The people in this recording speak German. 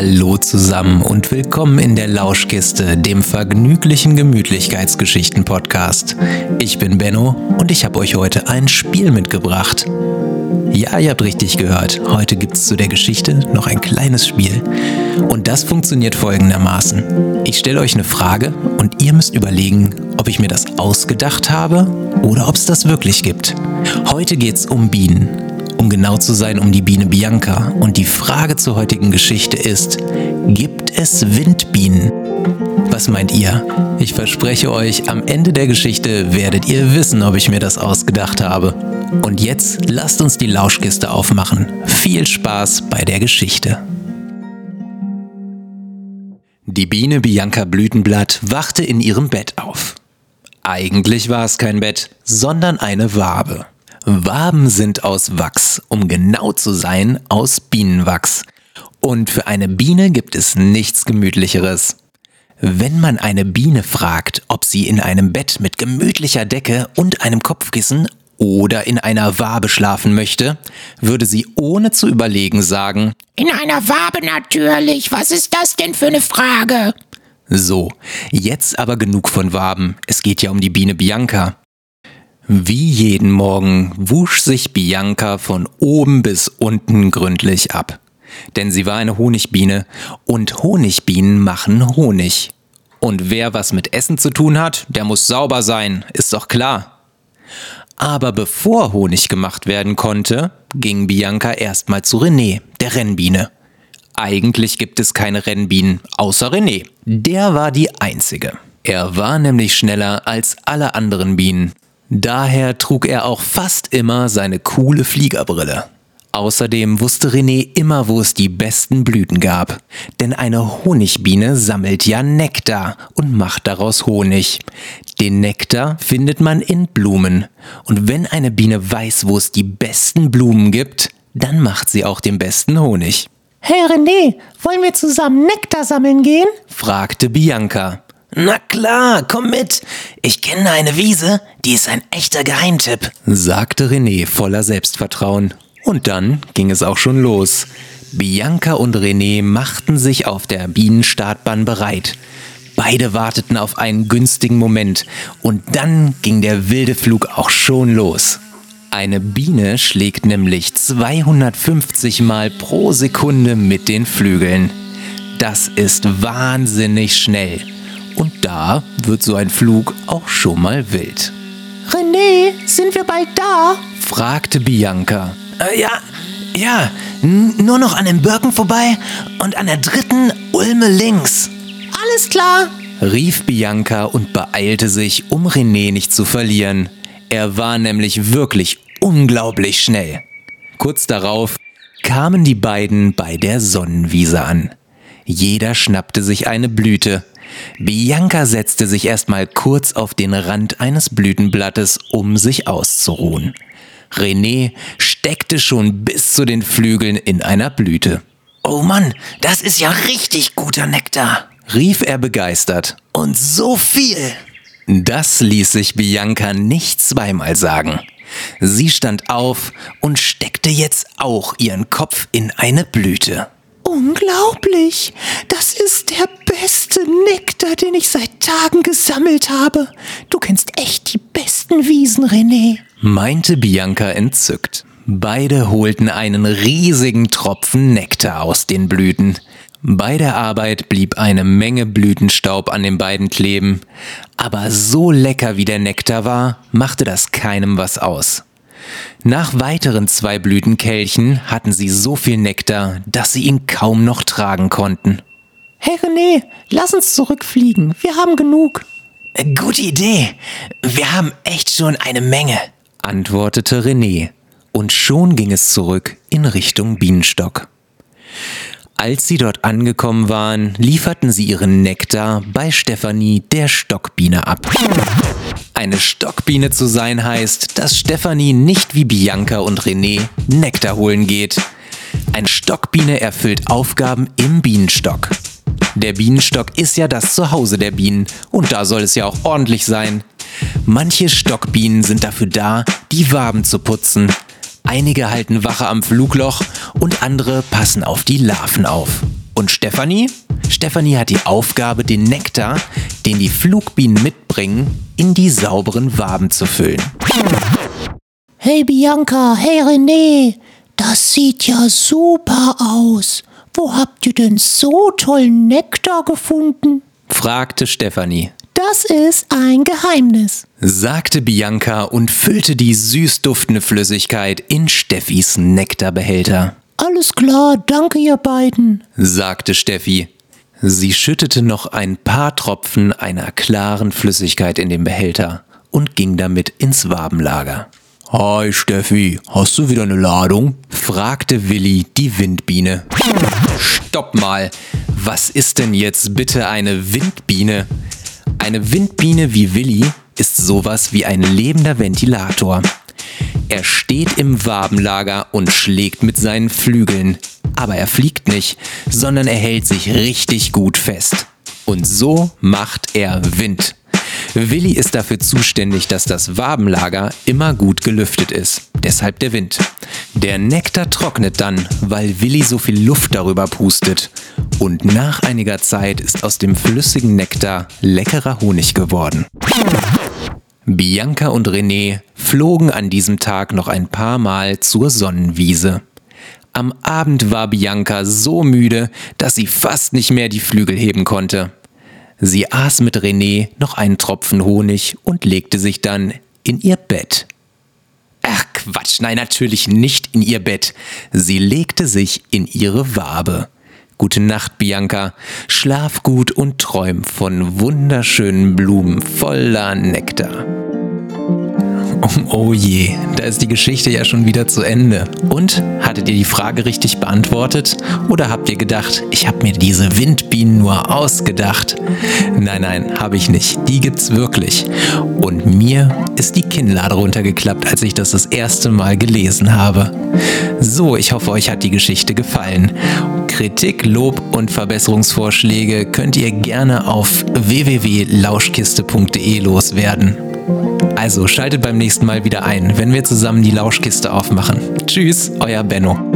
Hallo zusammen und willkommen in der Lauschkiste, dem vergnüglichen Gemütlichkeitsgeschichten-Podcast. Ich bin Benno und ich habe euch heute ein Spiel mitgebracht. Ja, ihr habt richtig gehört. Heute gibt es zu der Geschichte noch ein kleines Spiel. Und das funktioniert folgendermaßen. Ich stelle euch eine Frage und ihr müsst überlegen, ob ich mir das ausgedacht habe oder ob es das wirklich gibt. Heute geht es um Bienen. Um genau zu sein, um die Biene Bianca. Und die Frage zur heutigen Geschichte ist, gibt es Windbienen? Was meint ihr? Ich verspreche euch, am Ende der Geschichte werdet ihr wissen, ob ich mir das ausgedacht habe. Und jetzt lasst uns die Lauschkiste aufmachen. Viel Spaß bei der Geschichte. Die Biene Bianca Blütenblatt wachte in ihrem Bett auf. Eigentlich war es kein Bett, sondern eine Wabe. Waben sind aus Wachs, um genau zu sein, aus Bienenwachs. Und für eine Biene gibt es nichts Gemütlicheres. Wenn man eine Biene fragt, ob sie in einem Bett mit gemütlicher Decke und einem Kopfkissen oder in einer Wabe schlafen möchte, würde sie ohne zu überlegen sagen, In einer Wabe natürlich. Was ist das denn für eine Frage? so, jetzt aber genug von Waben, es geht ja um die Biene Bianca. Wie jeden Morgen wusch sich Bianca von oben bis unten gründlich ab. Denn sie war eine Honigbiene und Honigbienen machen Honig. Und wer was mit Essen zu tun hat, der muss sauber sein, ist doch klar. Aber bevor Honig gemacht werden konnte, ging Bianca erstmal zu René, der Rennbiene. Eigentlich gibt es keine Rennbienen, außer René. Der war die einzige. Er war nämlich schneller als alle anderen Bienen. Daher trug er auch fast immer seine coole Fliegerbrille. Außerdem wusste René immer, wo es die besten Blüten gab. Denn eine Honigbiene sammelt ja Nektar und macht daraus Honig. Den Nektar findet man in Blumen. Und wenn eine Biene weiß, wo es die besten Blumen gibt, dann macht sie auch den besten Honig. Hey René, wollen wir zusammen Nektar sammeln gehen? fragte Bianca. Na klar, komm mit. Ich kenne eine Wiese, die ist ein echter Geheimtipp. sagte René voller Selbstvertrauen. Und dann ging es auch schon los. Bianca und René machten sich auf der Bienenstartbahn bereit. Beide warteten auf einen günstigen Moment und dann ging der wilde Flug auch schon los. Eine Biene schlägt nämlich 250 Mal pro Sekunde mit den Flügeln. Das ist wahnsinnig schnell. Und da wird so ein Flug auch schon mal wild. René, sind wir bald da? fragte Bianca. Äh, ja, ja, nur noch an den Birken vorbei und an der dritten Ulme links. Alles klar. rief Bianca und beeilte sich, um René nicht zu verlieren. Er war nämlich wirklich unglaublich schnell. Kurz darauf kamen die beiden bei der Sonnenwiese an. Jeder schnappte sich eine Blüte. Bianca setzte sich erstmal kurz auf den Rand eines Blütenblattes, um sich auszuruhen. René steckte schon bis zu den Flügeln in einer Blüte. Oh Mann, das ist ja richtig guter Nektar. rief er begeistert. Und so viel. Das ließ sich Bianca nicht zweimal sagen. Sie stand auf und steckte jetzt auch ihren Kopf in eine Blüte. Unglaublich. Das ist der beste Nektar, den ich seit Tagen gesammelt habe. Du kennst echt die besten Wiesen, René. meinte Bianca entzückt. Beide holten einen riesigen Tropfen Nektar aus den Blüten. Bei der Arbeit blieb eine Menge Blütenstaub an den beiden kleben, aber so lecker wie der Nektar war, machte das keinem was aus. Nach weiteren zwei Blütenkelchen hatten sie so viel Nektar, dass sie ihn kaum noch tragen konnten. Hey René, lass uns zurückfliegen. Wir haben genug. Gute Idee. Wir haben echt schon eine Menge. antwortete René, und schon ging es zurück in Richtung Bienenstock. Als sie dort angekommen waren, lieferten sie ihren Nektar bei Stefanie der Stockbiene ab. Eine Stockbiene zu sein heißt, dass Stefanie nicht wie Bianca und René Nektar holen geht. Eine Stockbiene erfüllt Aufgaben im Bienenstock. Der Bienenstock ist ja das Zuhause der Bienen und da soll es ja auch ordentlich sein. Manche Stockbienen sind dafür da, die Waben zu putzen. Einige halten Wache am Flugloch und andere passen auf die Larven auf. Und Stefanie? Stefanie hat die Aufgabe, den Nektar, den die Flugbienen mitbringen, in die sauberen Waben zu füllen. Hey Bianca, hey René, das sieht ja super aus. Wo habt ihr denn so tollen Nektar gefunden? fragte Stefanie. Das ist ein Geheimnis, sagte Bianca und füllte die süß duftende Flüssigkeit in Steffis Nektarbehälter. Alles klar, danke ihr beiden, sagte Steffi. Sie schüttete noch ein paar Tropfen einer klaren Flüssigkeit in den Behälter und ging damit ins Wabenlager. Hi Steffi, hast du wieder eine Ladung? fragte Willi die Windbiene. Stopp mal, was ist denn jetzt bitte eine Windbiene? Eine Windbiene wie Willi ist sowas wie ein lebender Ventilator. Er steht im Wabenlager und schlägt mit seinen Flügeln. Aber er fliegt nicht, sondern er hält sich richtig gut fest. Und so macht er Wind. Willi ist dafür zuständig, dass das Wabenlager immer gut gelüftet ist. Deshalb der Wind. Der Nektar trocknet dann, weil Willi so viel Luft darüber pustet. Und nach einiger Zeit ist aus dem flüssigen Nektar leckerer Honig geworden. Bianca und René flogen an diesem Tag noch ein paar Mal zur Sonnenwiese. Am Abend war Bianca so müde, dass sie fast nicht mehr die Flügel heben konnte. Sie aß mit René noch einen Tropfen Honig und legte sich dann in ihr Bett. Ach Quatsch, nein, natürlich nicht in ihr Bett. Sie legte sich in ihre Wabe. Gute Nacht, Bianca. Schlaf gut und träum von wunderschönen Blumen voller Nektar. Oh je, da ist die Geschichte ja schon wieder zu Ende. Und hattet ihr die Frage richtig beantwortet? Oder habt ihr gedacht, ich habe mir diese Windbienen nur ausgedacht? Nein, nein, habe ich nicht. Die gibt's wirklich. Und mir ist die Kinnlade runtergeklappt, als ich das das erste Mal gelesen habe. So, ich hoffe, euch hat die Geschichte gefallen. Kritik, Lob und Verbesserungsvorschläge könnt ihr gerne auf www.lauschkiste.de loswerden. Also schaltet beim nächsten Mal wieder ein, wenn wir zusammen die Lauschkiste aufmachen. Tschüss, euer Benno.